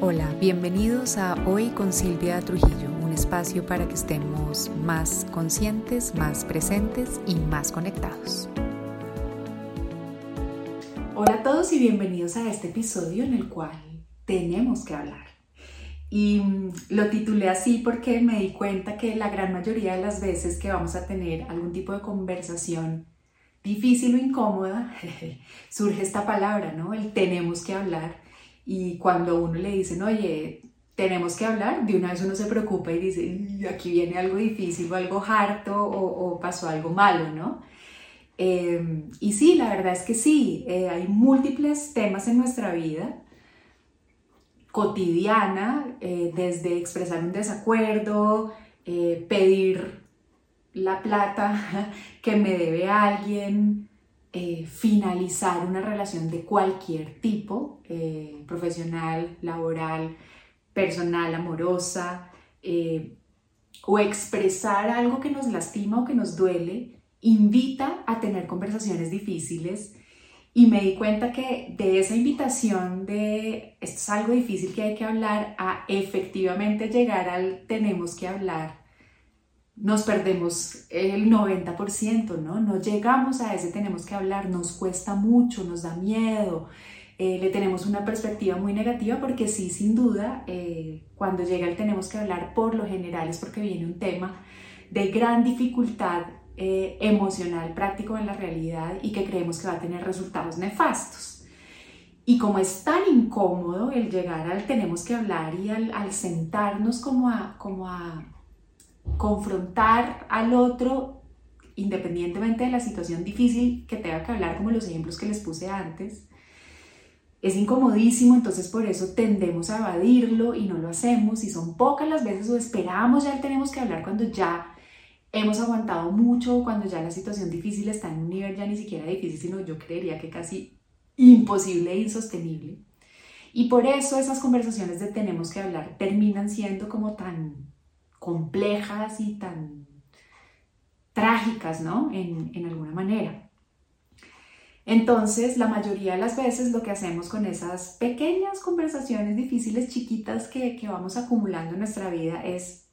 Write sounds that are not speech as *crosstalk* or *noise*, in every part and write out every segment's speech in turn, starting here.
Hola, bienvenidos a Hoy con Silvia Trujillo, un espacio para que estemos más conscientes, más presentes y más conectados. Hola a todos y bienvenidos a este episodio en el cual tenemos que hablar. Y mm, lo titulé así porque me di cuenta que la gran mayoría de las veces que vamos a tener algún tipo de conversación difícil o incómoda, *laughs* surge esta palabra, ¿no? El tenemos que hablar. Y cuando uno le dicen, oye, tenemos que hablar, de una vez uno se preocupa y dice, aquí viene algo difícil o algo harto o, pasó algo malo, ¿no? Em, y sí, la verdad es que sí, eh, hay múltiples temas en nuestra vida cotidiana, eh, desde expresar un desacuerdo, eh, pedir la plata *laughs* que me debe alguien, eh, finalizar una relación de cualquier tipo, profesional, laboral, personal, amorosa, o expresar algo que nos lastima o que nos duele, invita a tener conversaciones difíciles. Y me di cuenta que de esa invitación de esto es algo difícil que hay que hablar a efectivamente llegar al tenemos que hablar, nos perdemos el 90%, ¿no? No llegamos a ese tenemos que hablar, nos cuesta mucho, nos da miedo, eh, le tenemos una perspectiva muy negativa porque sí, sin duda, eh, cuando llega el tenemos que hablar, por lo general es porque viene un tema de gran dificultad eh, emocional práctico en la realidad y que creemos que va a tener resultados nefastos. Y como es tan incómodo el llegar al tenemos que hablar y al, al sentarnos como a, como a confrontar al otro, independientemente de la situación difícil que tenga que hablar, como los ejemplos que les puse antes, es incomodísimo, entonces por eso tendemos a evadirlo y no lo hacemos y son pocas las veces o esperamos ya tenemos que hablar cuando ya hemos aguantado mucho cuando ya la situación difícil está en un nivel ya ni siquiera difícil, sino yo creería que casi imposible e insostenible. Y por eso esas conversaciones de tenemos que hablar terminan siendo como tan complejas y tan trágicas, ¿no? En, en alguna manera. Entonces, la mayoría de las veces lo que hacemos con esas pequeñas conversaciones difíciles, chiquitas que, que vamos acumulando en nuestra vida es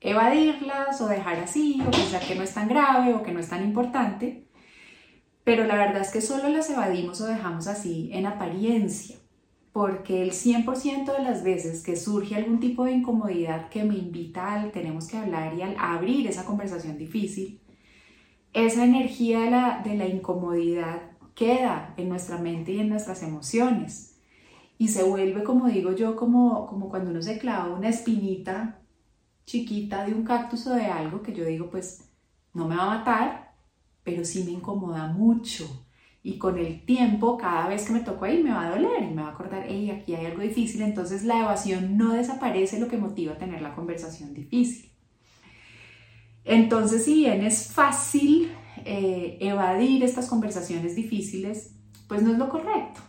evadirlas o dejar así o pensar que no es tan grave o que no es tan importante, pero la verdad es que solo las evadimos o dejamos así en apariencia, porque el 100% de las veces que surge algún tipo de incomodidad que me invita al tenemos que hablar y al abrir esa conversación difícil, esa energía de la, de la incomodidad queda en nuestra mente y en nuestras emociones y se vuelve, como digo yo, como, como cuando uno se clava una espinita chiquita de un cactus o de algo que yo digo, pues no me va a matar, pero sí me incomoda mucho. Y con el tiempo, cada vez que me toco ahí, me va a doler y me va a acordar, hey, aquí hay algo difícil. Entonces la evasión no desaparece, lo que motiva a tener la conversación difícil. Entonces, si bien es fácil eh, evadir estas conversaciones difíciles, pues no es lo correcto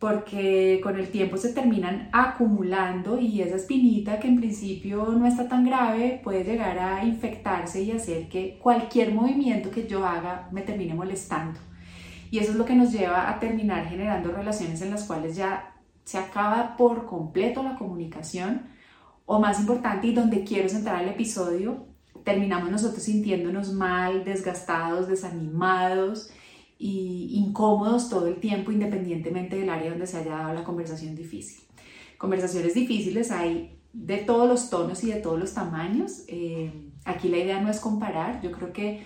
porque con el tiempo se terminan acumulando y esa espinita que en principio no está tan grave puede llegar a infectarse y hacer que cualquier movimiento que yo haga me termine molestando. Y eso es lo que nos lleva a terminar generando relaciones en las cuales ya se acaba por completo la comunicación o más importante y donde quiero centrar el episodio, terminamos nosotros sintiéndonos mal, desgastados, desanimados y incómodos todo el tiempo independientemente del área donde se haya dado la conversación difícil. Conversaciones difíciles hay de todos los tonos y de todos los tamaños. Eh, aquí la idea no es comparar, yo creo que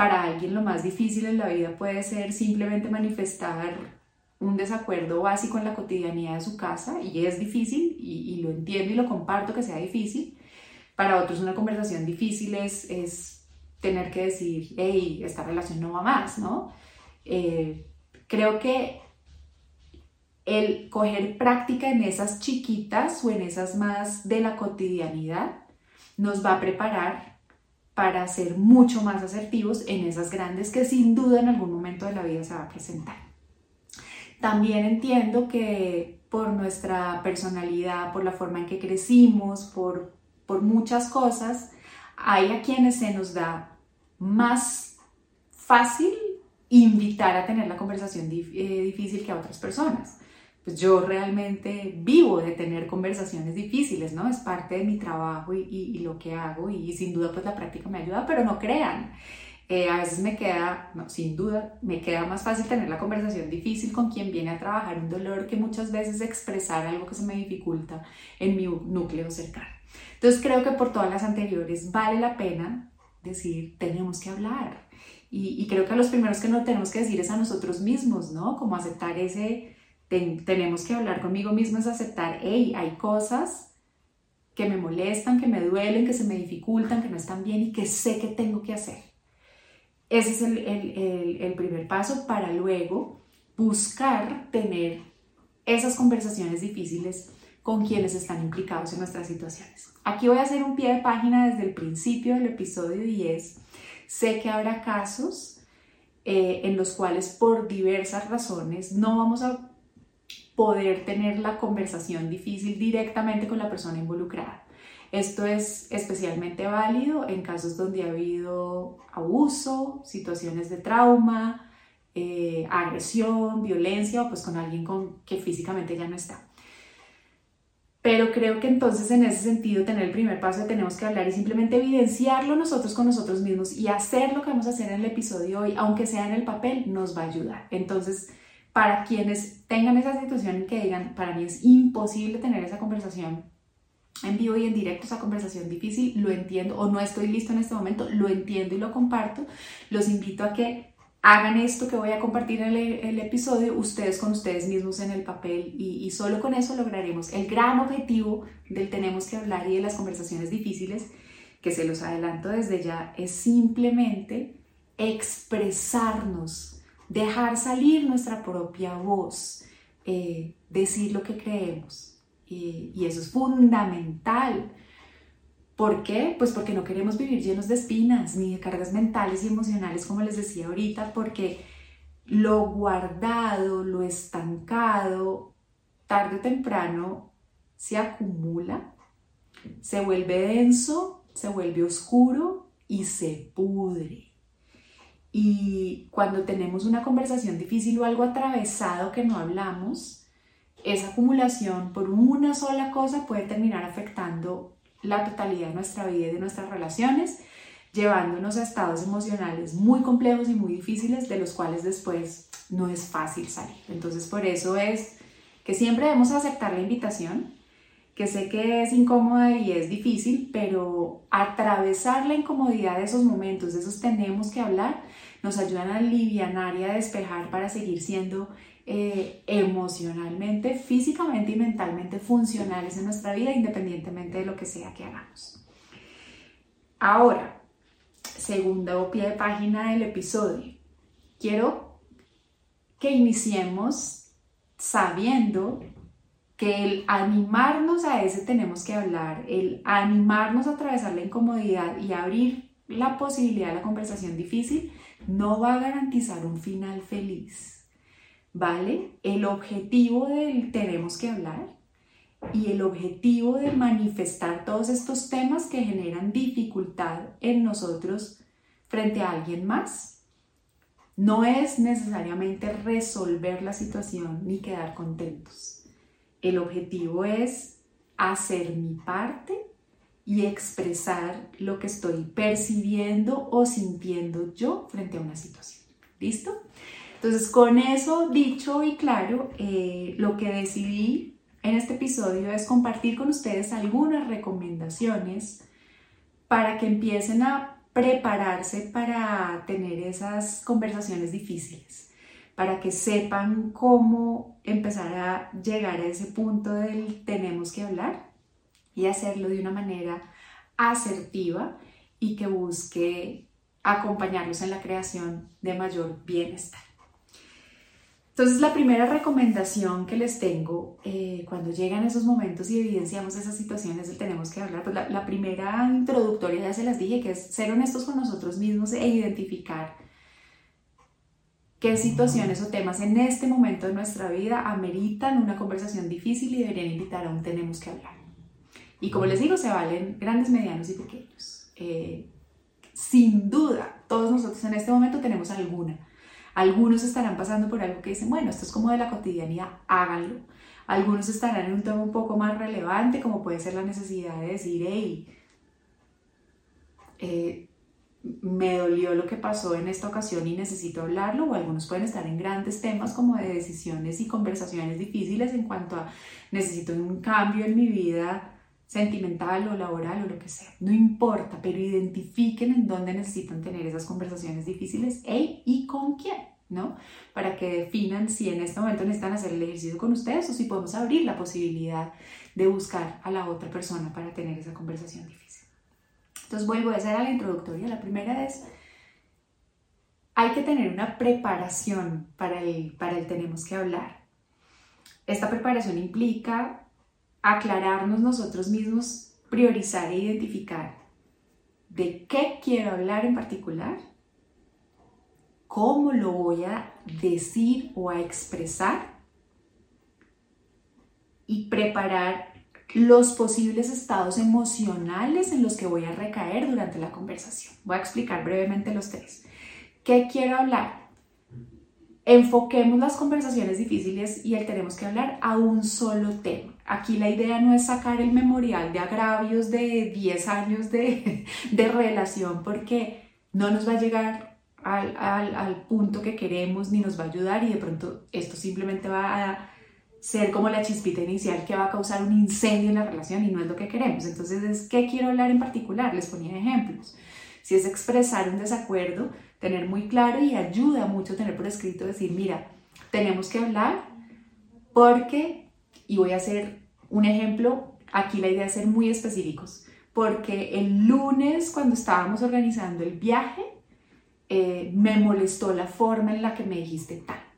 para alguien lo más difícil en la vida puede ser simplemente manifestar un desacuerdo básico en la cotidianidad de su casa y es difícil y, lo entiendo y lo comparto que sea difícil. Para otros una conversación difícil es, es tener que decir, hey, esta relación no va más, ¿no? Eh, creo que el coger práctica en esas chiquitas o en esas más de la cotidianidad nos va a preparar para ser mucho más asertivos en esas grandes que sin duda en algún momento de la vida se va a presentar. También entiendo que por nuestra personalidad, por la forma en que crecimos, por, por muchas cosas, hay a quienes se nos da más fácil invitar a tener la conversación eh, difícil que a otras personas. Pues yo realmente vivo de tener conversaciones difíciles, ¿no? Es parte de mi trabajo y, y, lo que hago y, sin duda pues la práctica me ayuda, pero no crean. Eh, a veces me queda, no, sin duda, me queda más fácil tener la conversación difícil con quien viene a trabajar un dolor que muchas veces expresar algo que se me dificulta en mi núcleo cercano. Entonces creo que por todas las anteriores vale la pena decir, tenemos que hablar. Y, y creo que a los primeros que no tenemos que decir es a nosotros mismos, ¿no? Como aceptar ese tenemos que hablar conmigo mismo es aceptar, hey, hay cosas que me molestan, que me duelen, que se me dificultan, que no están bien y que sé que tengo que hacer. Ese es el, el, el primer paso para luego buscar tener esas conversaciones difíciles con quienes están implicados en nuestras situaciones. Aquí voy a hacer un pie de página desde el principio del episodio 10. Sé que habrá casos eh, en los cuales por diversas razones no vamos a poder tener la conversación difícil directamente con la persona involucrada. Esto es especialmente válido en casos donde ha habido abuso, situaciones de trauma, eh, agresión, violencia o pues con alguien con, que físicamente ya no está. Pero creo que entonces en ese sentido tener el primer paso tenemos que hablar y simplemente evidenciarlo nosotros con nosotros mismos y hacer lo que vamos a hacer en el episodio hoy, aunque sea en el papel, nos va a ayudar. Entonces, para quienes tengan esa situación que digan, para mí es imposible tener esa conversación en vivo y en directo, esa conversación difícil, lo entiendo, o no estoy listo en este momento, lo entiendo y lo comparto, los invito a que hagan esto que voy a compartir en el, episodio, ustedes con ustedes mismos en el papel y, y, solo con eso lograremos el gran objetivo del tenemos que hablar y de las conversaciones difíciles, que se los adelanto desde ya, es simplemente expresarnos dejar salir nuestra propia voz, eh, decir lo que creemos. y eso es fundamental. ¿Por qué? Pues porque no queremos vivir llenos de espinas ni de cargas mentales y emocionales, como les decía ahorita, porque lo guardado, lo estancado, tarde o temprano se acumula, se vuelve denso, se vuelve oscuro y se pudre. Y cuando tenemos una conversación difícil o algo atravesado que no hablamos, esa acumulación por una sola cosa puede terminar afectando la totalidad de nuestra vida y de nuestras relaciones, llevándonos a estados emocionales muy complejos y muy difíciles de los cuales después no es fácil salir. Entonces por eso es que siempre debemos aceptar la invitación, que sé que es incómoda y es difícil, pero atravesar la incomodidad de esos momentos, de esos tenemos que hablar, nos ayudan a aliviar y a despejar para seguir siendo eh, emocionalmente, físicamente y mentalmente funcionales en nuestra vida, independientemente de lo que sea que hagamos. Ahora, segundo pie de página del episodio. Quiero que iniciemos sabiendo que el animarnos a ese tenemos que hablar, el animarnos a atravesar la incomodidad y abrir la posibilidad de la conversación difícil, no va a garantizar un final feliz. ¿Vale? El objetivo del tenemos que hablar y el objetivo de manifestar todos estos temas que generan dificultad en nosotros frente a alguien más no es necesariamente resolver la situación ni quedar contentos. El objetivo es hacer mi parte y expresar lo que estoy percibiendo o sintiendo yo frente a una situación. ¿Listo? Entonces, con eso dicho y claro, eh, lo que decidí en este episodio es compartir con ustedes algunas recomendaciones para que empiecen a prepararse para tener esas conversaciones difíciles, para que sepan cómo empezar a llegar a ese punto del tenemos que hablar y hacerlo de una manera asertiva y que busque acompañarlos en la creación de mayor bienestar. Entonces, la primera recomendación que les tengo eh, cuando llegan esos momentos y evidenciamos esas situaciones del tenemos que hablar, pues la, la, primera introductoria ya se las dije, que es ser honestos con nosotros mismos e identificar qué situaciones o temas en este momento de nuestra vida ameritan una conversación difícil y deberían invitar a un tenemos que hablar. Y como les digo, se valen grandes, medianos y pequeños. Eh, sin duda, todos nosotros en este momento tenemos alguna. Algunos estarán pasando por algo que dicen, bueno, esto es como de la cotidianidad, háganlo. Algunos estarán en un tema un poco más relevante, como puede ser la necesidad de decir, hey, eh, me dolió lo que pasó en esta ocasión y necesito hablarlo, o algunos pueden estar en grandes temas como de decisiones y conversaciones difíciles en cuanto a necesito un cambio en mi vida sentimental o laboral o lo que sea. No importa, pero identifiquen en dónde necesitan tener esas conversaciones difíciles e, y con quién, ¿no? Para que definan si en este momento necesitan hacer el ejercicio con ustedes o si podemos abrir la posibilidad de buscar a la otra persona para tener esa conversación difícil. Entonces vuelvo a hacer a la introductoria. La primera es, hay que tener una preparación para el, para el tenemos que hablar. Esta preparación implica aclararnos nosotros mismos, priorizar e identificar de qué quiero hablar en particular, cómo lo voy a decir o a expresar y preparar los posibles estados emocionales en los que voy a recaer durante la conversación. Voy a explicar brevemente los tres. ¿Qué quiero hablar? Enfoquemos las conversaciones difíciles y el tenemos que hablar a un solo tema. Aquí la idea no es sacar el memorial de agravios de 10 años *laughs* de, relación porque no nos va a llegar al, al, punto que queremos ni nos va a ayudar y de pronto esto simplemente va a ser como la chispita inicial que va a causar un incendio en la relación y no es lo que queremos. Entonces, ¿qué quiero hablar en particular? Les ponía ejemplos. Si es expresar un desacuerdo, tener muy claro y ayuda mucho tener por escrito decir, mira, tenemos que hablar porque, y voy a hacer un ejemplo, aquí la idea es ser muy específicos, porque el lunes cuando estábamos organizando el viaje, eh, me molestó la forma en la que me dijiste tal.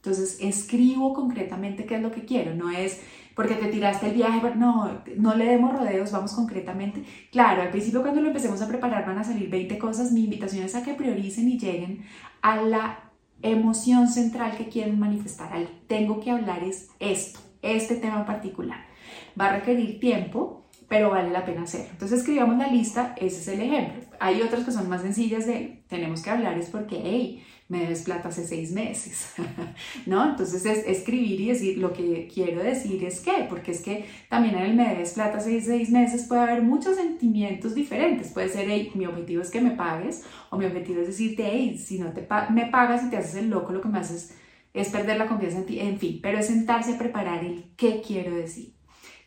Entonces escribo concretamente qué es lo que quiero, no es porque te tiraste el viaje, no, no le demos rodeos, vamos concretamente. Claro, al principio cuando lo empecemos a preparar van a salir 20 cosas, mi invitación es a que prioricen y lleguen a la emoción central que quieren manifestar, al tengo que hablar es esto, este tema en particular va a requerir tiempo, pero vale la pena hacerlo. Entonces escribamos la lista, ese es el ejemplo. Hay otras que son más sencillas de tenemos que hablar es porque, hey, me debes plata hace seis meses, *laughs* ¿no? Entonces es escribir y decir lo que quiero decir es que, porque es que también en el me debes plata hace seis meses puede haber muchos sentimientos diferentes. Puede ser, hey, mi objetivo es que me pagues, o mi objetivo es decirte, hey, si no te me pagas y te haces el loco, lo que me haces es perder la confianza en ti, en fin, pero es sentarse a preparar el qué quiero decir.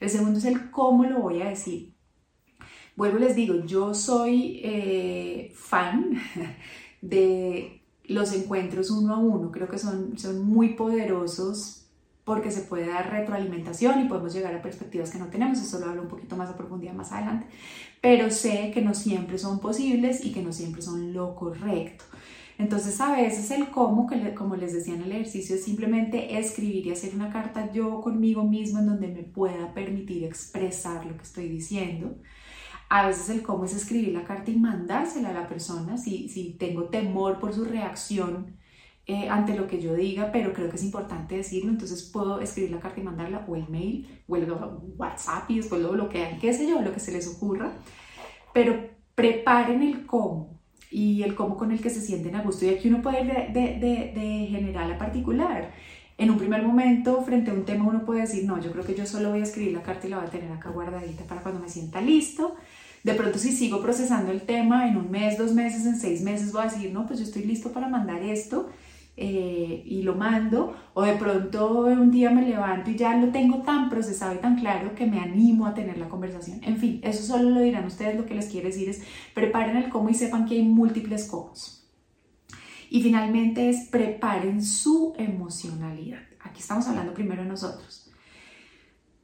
El segundo es el cómo lo voy a decir. Vuelvo les digo, yo soy eh, fan *laughs* de los encuentros uno a uno. Creo que son, son muy poderosos porque se puede dar retroalimentación y podemos llegar a perspectivas que no tenemos. Eso lo hablo un poquito más a profundidad más adelante. Pero sé que no siempre son posibles y que no siempre son lo correcto. Entonces a veces el cómo, que como les decía en el ejercicio, es simplemente escribir y hacer una carta yo conmigo mismo en donde me pueda permitir expresar lo que estoy diciendo. A veces el cómo es escribir la carta y mandársela a la persona si, si tengo temor por su reacción eh, ante lo que yo diga, pero creo que es importante decirlo, entonces puedo escribir la carta y mandarla o el mail o el WhatsApp y después lo bloquean, qué sé yo, lo que se les ocurra, pero preparen el cómo y el cómo con el que se sienten a gusto. Y aquí uno puede ir de, de, de, general a particular. En un primer momento, frente a un tema, uno puede decir, no, yo creo que yo solo voy a escribir la carta y la voy a tener acá guardadita para cuando me sienta listo. De pronto, si sigo procesando el tema en un mes, dos meses, en seis meses, voy a decir, no, pues yo estoy listo para mandar esto eh, y lo mando, o de pronto un día me levanto y ya lo tengo tan procesado y tan claro que me animo a tener la conversación. En fin, eso solo lo dirán ustedes, lo que les quiero decir es preparen el cómo y sepan que hay múltiples cómo. Y finalmente es preparen su emocionalidad. Aquí estamos hablando primero de nosotros.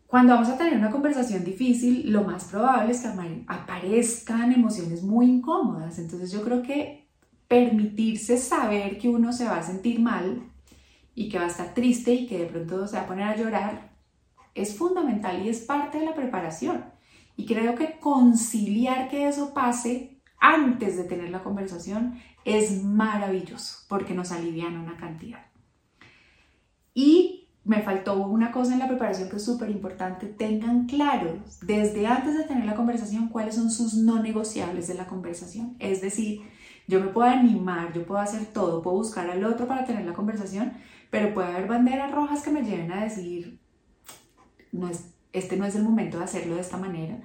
Cuando vamos a tener una conversación difícil, lo más probable es que aparezcan emociones muy incómodas. Entonces yo creo que permitirse saber que uno se va a sentir mal y que va a estar triste y que de pronto se va a poner a llorar es fundamental y es parte de la preparación. Y creo que conciliar que eso pase antes de tener la conversación es maravilloso porque nos alivian una cantidad. Y me faltó una cosa en la preparación que es súper importante. Tengan claro desde antes de tener la conversación cuáles son sus no negociables de la conversación. Es decir, yo me puedo animar, yo puedo hacer todo, puedo buscar al otro para tener la conversación, pero puede haber banderas rojas que me lleven a decir, no es, este no es el momento de hacerlo de esta manera.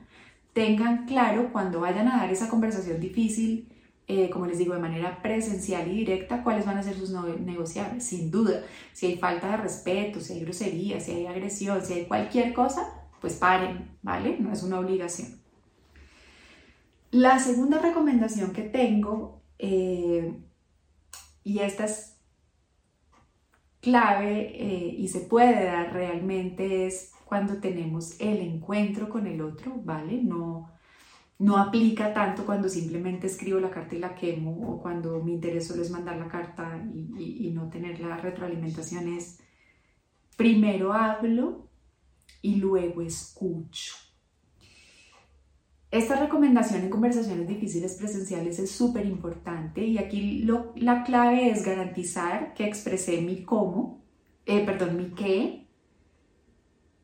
Tengan claro cuando vayan a dar esa conversación difícil, eh, como les digo, de manera presencial y directa, cuáles van a ser sus negociables, sin duda. Si hay falta de respeto, si hay grosería, si hay agresión, si hay cualquier cosa, pues paren, ¿vale? No es una obligación. La segunda recomendación que tengo, eh, y esta es clave eh, y se puede dar realmente, es cuando tenemos el encuentro con el otro, ¿vale? No, no aplica tanto cuando simplemente escribo la carta y la quemo o cuando mi interés solo es mandar la carta y, no tener la retroalimentación. Es primero hablo y luego escucho. Esta recomendación en conversaciones difíciles presenciales es súper importante y aquí lo, la clave es garantizar que expresé mi cómo, eh, perdón, mi qué.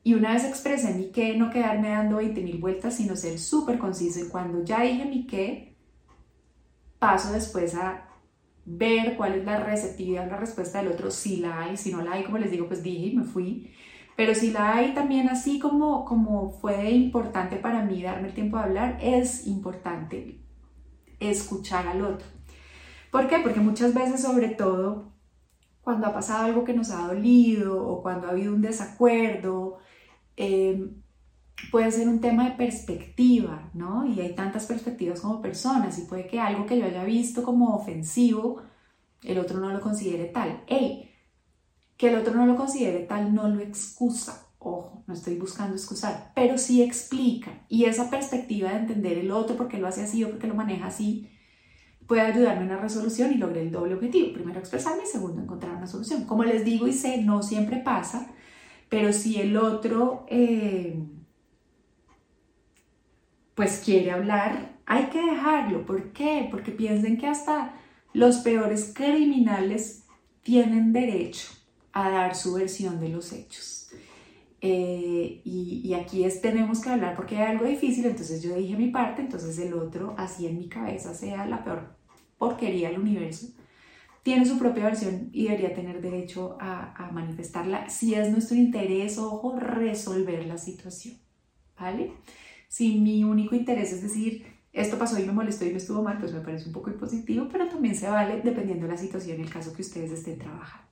Y una vez expresé mi qué, no quedarme dando 20 mil vueltas, sino ser súper conciso. Y cuando ya dije mi qué, paso después a ver cuál es la receptividad, la respuesta del otro, si la hay, si no la hay, como les digo, pues dije y me fui. Pero si la hay también así como, como fue importante para mí darme el tiempo de hablar, es importante escuchar al otro. ¿Por qué? Porque muchas veces, sobre todo, cuando ha pasado algo que nos ha dolido o cuando ha habido un desacuerdo, eh, puede ser un tema de perspectiva, ¿no? Y hay tantas perspectivas como personas y puede que algo que yo haya visto como ofensivo, el otro no lo considere tal. ¡Ey! Que el otro no lo considere tal no lo excusa. Ojo, no estoy buscando excusar, pero sí explica. Y esa perspectiva de entender el otro porque lo hace así o porque lo maneja así puede ayudarme en una resolución y logré el doble objetivo. Primero expresarme y segundo encontrar una solución. Como les digo y sé, no siempre pasa, pero si el otro eh, pues quiere hablar, hay que dejarlo. ¿Por qué? Porque piensen que hasta los peores criminales tienen derecho a dar su versión de los hechos. Eh, y, aquí es, tenemos que hablar porque hay algo difícil, entonces yo dije mi parte, entonces el otro, así en mi cabeza, sea la peor porquería del universo, tiene su propia versión y debería tener derecho a, a manifestarla si es nuestro interés, ojo, resolver la situación, ¿vale? Si mi único interés es decir, esto pasó y me molestó y me estuvo mal, pues me parece un poco impositivo, pero también se vale dependiendo de la situación y el caso que ustedes estén trabajando.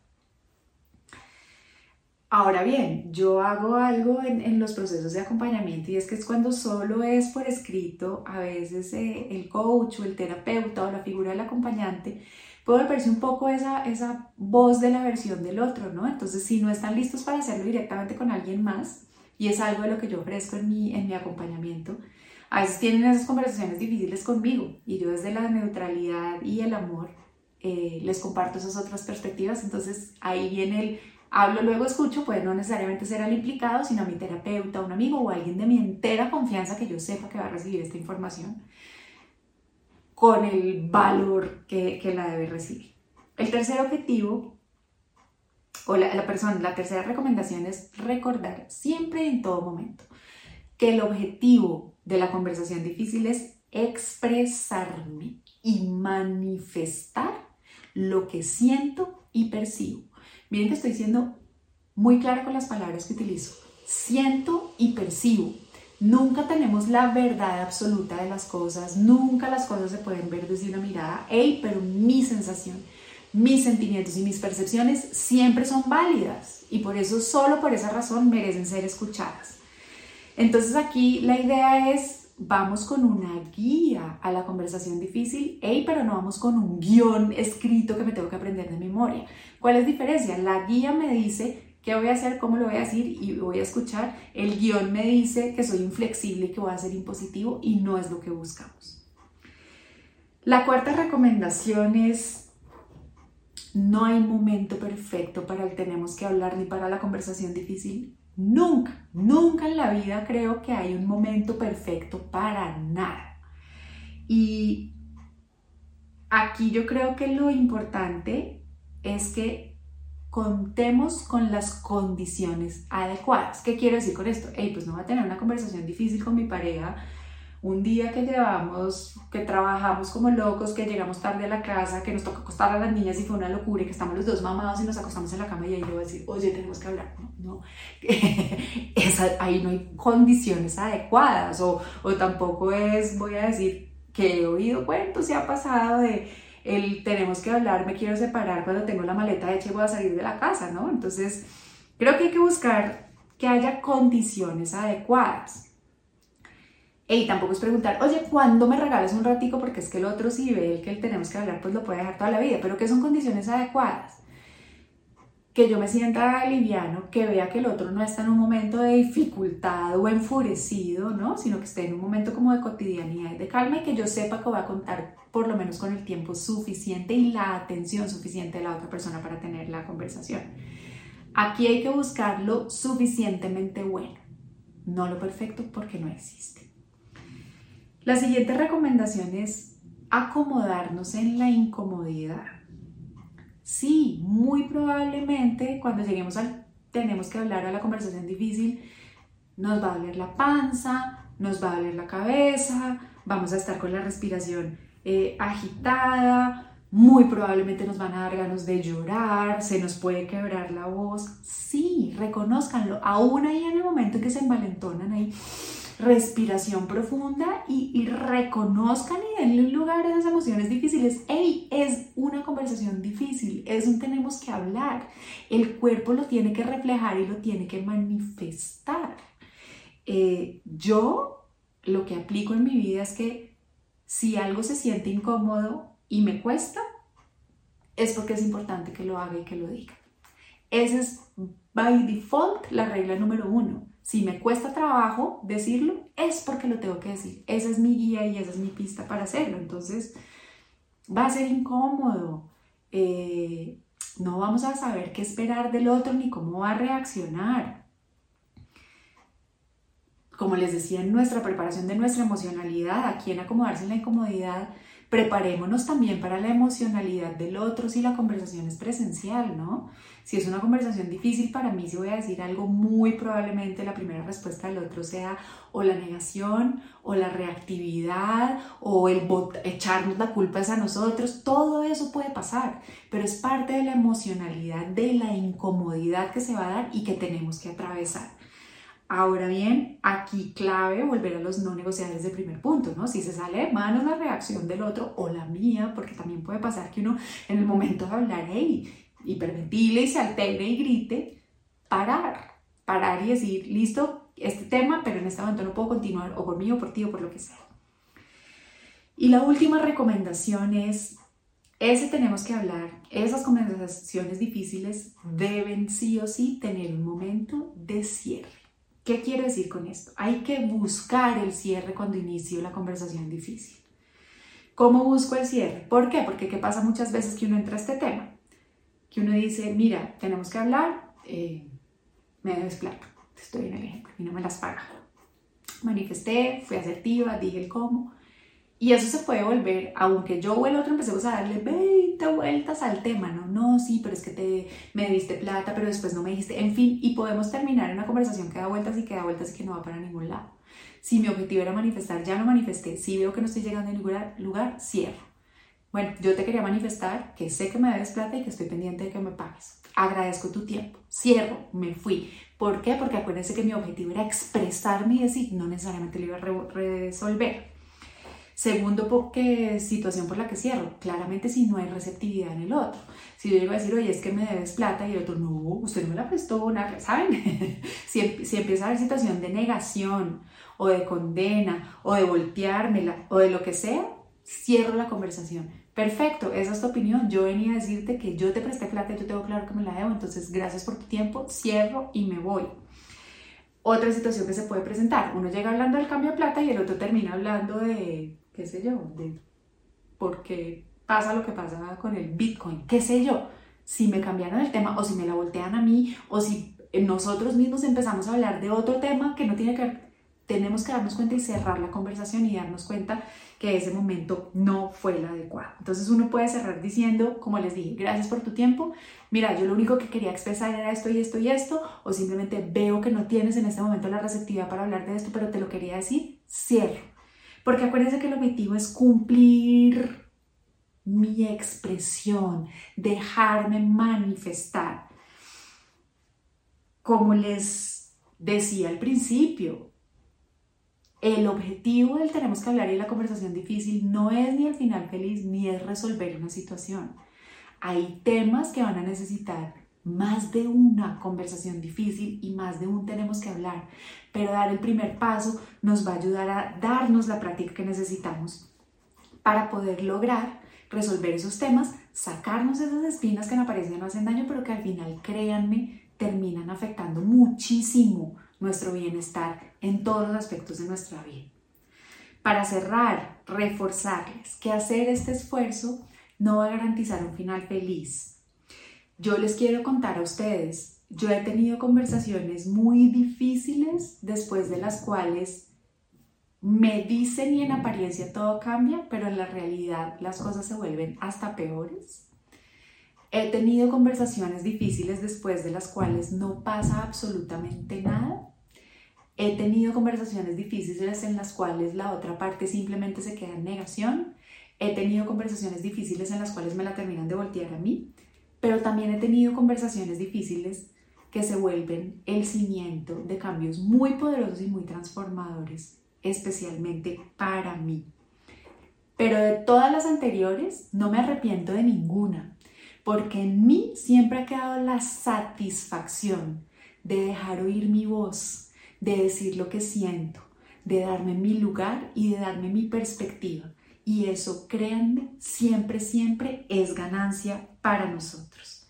Ahora bien, yo hago algo en, los procesos de acompañamiento y es que es cuando solo es por escrito, a veces eh, el coach o el terapeuta o la figura del acompañante puede volverse un poco esa, esa voz de la versión del otro, ¿no? Entonces, si no están listos para hacerlo directamente con alguien más, y es algo de lo que yo ofrezco en mi, en mi acompañamiento, a veces tienen esas conversaciones difíciles conmigo y yo desde la neutralidad y el amor eh, les comparto esas otras perspectivas, entonces ahí viene el Hablo, luego escucho, puede no necesariamente ser al implicado, sino a mi terapeuta, un amigo o alguien de mi entera confianza que yo sepa que va a recibir esta información con el valor que, que la debe recibir. El tercer objetivo, o la, la, persona, la tercera recomendación es recordar siempre y en todo momento que el objetivo de la conversación difícil es expresarme y manifestar lo que siento y percibo Miren que estoy siendo muy clara con las palabras que utilizo. Siento y percibo. Nunca tenemos la verdad absoluta de las cosas, nunca las cosas se pueden ver desde una mirada, hey, pero mi sensación, mis sentimientos y mis percepciones siempre son válidas y por eso, solo por esa razón, merecen ser escuchadas. Entonces aquí la idea es vamos con una guía a la conversación difícil, hey, pero no vamos con un guion escrito que me tengo que aprender de memoria. ¿Cuál es la diferencia? La guía me dice qué voy a hacer, cómo lo voy a decir y voy a escuchar. El guion me dice que soy inflexible y que voy a ser impositivo y no es lo que buscamos. La cuarta recomendación es, no hay momento perfecto para el tenemos que hablar ni para la conversación difícil Nunca, nunca en la vida creo que hay un momento perfecto para nada. Y aquí yo creo que lo importante es que contemos con las condiciones adecuadas. ¿Qué quiero decir con esto? Hey, pues no voy a tener una conversación difícil con mi pareja un día que llevamos, que trabajamos como locos, que llegamos tarde a la casa, que nos toca acostar a las niñas y fue una locura y que estamos los dos mamados y nos acostamos en la cama y ahí le voy a decir, oye, tenemos que hablar. No, no. *laughs* ahí no hay condiciones adecuadas o, o tampoco es, voy a decir, que he oído cuentos y ha pasado de el tenemos que hablar, me quiero separar cuando tengo la maleta hecha y voy a salir de la casa, ¿no? Entonces, creo que hay que buscar que haya condiciones adecuadas. Y tampoco es preguntar, oye, ¿cuándo me regalas un ratico? Porque es que el otro si ve el que tenemos que hablar, pues lo puede dejar toda la vida. Pero ¿qué son condiciones adecuadas? Que yo me sienta liviano, que vea que el otro no está en un momento de dificultad o enfurecido, ¿no? Sino que esté en un momento como de cotidianidad y de calma y que yo sepa que voy a contar por lo menos con el tiempo suficiente y la atención suficiente de la otra persona para tener la conversación. Aquí hay que buscar lo suficientemente bueno, no lo perfecto porque no existe. La siguiente recomendación es acomodarnos en la incomodidad. Sí, muy probablemente cuando lleguemos al tenemos que hablar a la conversación difícil, nos va a doler la panza, nos va a doler la cabeza, vamos a estar con la respiración eh, agitada, muy probablemente nos van a dar ganas de llorar, se nos puede quebrar la voz. Sí, reconozcanlo, aún ahí en el momento que se envalentonan ahí, respiración profunda y, y reconozcan y denle lugar a esas emociones difíciles. ¡Ey! Es una conversación difícil, es un tenemos que hablar. El cuerpo lo tiene que reflejar y lo tiene que manifestar. Eh, yo lo que aplico en mi vida es que si algo se siente incómodo y me cuesta, es porque es importante que lo haga y que lo diga. Esa es, by default, la regla número uno. Si me cuesta trabajo decirlo, es porque lo tengo que decir. Esa es mi guía y esa es mi pista para hacerlo. Entonces, va a ser incómodo. Eh, no vamos a saber qué esperar del otro ni cómo va a reaccionar como les decía, en nuestra preparación de nuestra emocionalidad, aquí en acomodarse en la incomodidad, preparémonos también para la emocionalidad del otro si la conversación es presencial, ¿no? Si es una conversación difícil para mí, si voy a decir algo, muy probablemente la primera respuesta del otro sea o la negación, o la reactividad, o el echarnos la culpa a nosotros, todo eso puede pasar, pero es parte de la emocionalidad, de la incomodidad que se va a dar y que tenemos que atravesar. Ahora bien, aquí clave volver a los no negociables de primer punto, ¿no? Si se sale de manos la reacción del otro o la mía, porque también puede pasar que uno en el momento de hablar, hey, hiperventile y se altere y grite, parar, parar y decir, listo, este tema, pero en este momento no puedo continuar o por mí o por ti o por lo que sea. Y la última recomendación es, ese tenemos que hablar, esas conversaciones difíciles deben sí o sí tener un momento de cierre. ¿Qué quiero decir con esto? Hay que buscar el cierre cuando inicio la conversación difícil. ¿Cómo busco el cierre? ¿Por qué? Porque ¿qué pasa muchas veces que uno entra a este tema? Que uno dice, mira, tenemos que hablar, eh, me debes plata, estoy en el ejemplo, y no me las paga. Manifesté, fui asertiva, dije el cómo, y eso se puede volver, aunque yo o el otro empecemos a darle 20 vueltas al tema, ¿no? No, sí, pero es que te, me diste plata, pero después no me dijiste, en fin, y podemos terminar una conversación que da vueltas y que da vueltas y que no va para ningún lado. Si mi objetivo era manifestar, ya lo manifesté. Si veo que no estoy llegando a ningún lugar, cierro. Bueno, yo te quería manifestar que sé que me debes plata y que estoy pendiente de que me pagues. Agradezco tu tiempo. Cierro, me fui. ¿Por qué? Porque acuérdense que mi objetivo era expresarme y decir, no necesariamente lo iba a resolver. Segundo, porque situación por la que cierro. Claramente si no hay receptividad en el otro. Si yo llego a decir, oye, es que me debes plata y el otro, no, usted no me la prestó, nada, ¿saben? *laughs* si, si empieza a haber situación de negación o de condena o de volteármela o de lo que sea, cierro la conversación. Perfecto, esa es tu opinión. Yo venía a decirte que yo te presté plata y yo tengo claro que me la debo, entonces gracias por tu tiempo, cierro y me voy. Otra situación que se puede presentar, uno llega hablando del cambio de plata y el otro termina hablando de qué sé yo, de por qué pasa lo que pasa con el Bitcoin, qué sé yo, si me cambiaron el tema o si me la voltean a mí o si nosotros mismos empezamos a hablar de otro tema que no tiene que ver, tenemos que darnos cuenta y cerrar la conversación y darnos cuenta que ese momento no fue el adecuado. Entonces uno puede cerrar diciendo, como les dije, gracias por tu tiempo, mira, yo lo único que quería expresar era esto y esto y esto, o simplemente veo que no tienes en este momento la receptividad para hablar de esto, pero te lo quería decir, cierro Porque acuérdense que el objetivo es cumplir mi expresión, dejarme manifestar. Como les decía al principio, el objetivo del tenemos que hablar y la conversación difícil no es ni el final feliz ni es resolver una situación. Hay temas que van a necesitar más de una conversación difícil y más de un tenemos que hablar, pero dar el primer paso nos va a ayudar a darnos la práctica que necesitamos para poder lograr resolver esos temas, sacarnos esas espinas que en apariencia no hacen daño, pero que al final, créanme, terminan afectando muchísimo nuestro bienestar en todos los aspectos de nuestra vida. Para cerrar, reforzarles que hacer este esfuerzo no va a garantizar un final feliz. Yo les quiero contar a ustedes, yo he tenido conversaciones muy difíciles después de las cuales me dicen y en apariencia todo cambia, pero en la realidad las cosas se vuelven hasta peores. He tenido conversaciones difíciles después de las cuales no pasa absolutamente nada. He tenido conversaciones difíciles en las cuales la otra parte simplemente se queda en negación. He tenido conversaciones difíciles en las cuales me la terminan de voltear a mí. Pero también he tenido conversaciones difíciles que se vuelven el cimiento de cambios muy poderosos y muy transformadores especialmente para mí. Pero de todas las anteriores no me arrepiento de ninguna, porque en mí siempre ha quedado la satisfacción de dejar oír mi voz, de decir lo que siento, de darme mi lugar y de darme mi perspectiva. Y eso, créanme, siempre, siempre es ganancia para nosotros.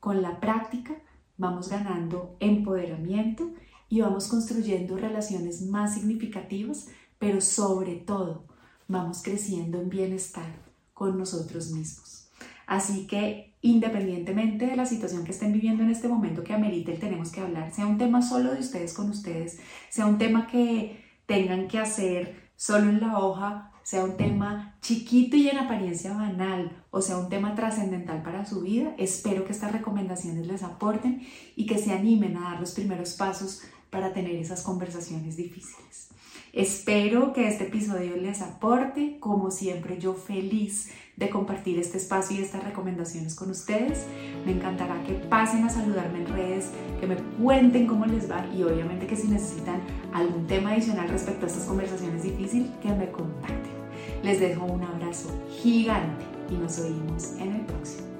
Con la práctica vamos ganando empoderamiento y vamos construyendo relaciones más significativas, pero sobre todo vamos creciendo en bienestar con nosotros mismos. Así que independientemente de la situación que estén viviendo en este momento que amerite el tenemos que hablar, sea un tema solo de ustedes con ustedes, sea un tema que tengan que hacer solo en la hoja, sea un tema chiquito y en apariencia banal o sea un tema trascendental para su vida, espero que estas recomendaciones les aporten y que se animen a dar los primeros pasos para tener esas conversaciones difíciles. Espero que este episodio les aporte, como siempre yo feliz de compartir este espacio y estas recomendaciones con ustedes. Me encantará que pasen a saludarme en redes, que me cuenten cómo les va y obviamente que si necesitan algún tema adicional respecto a estas conversaciones difíciles, que me contacten. Les dejo un abrazo gigante y nos oímos en el próximo.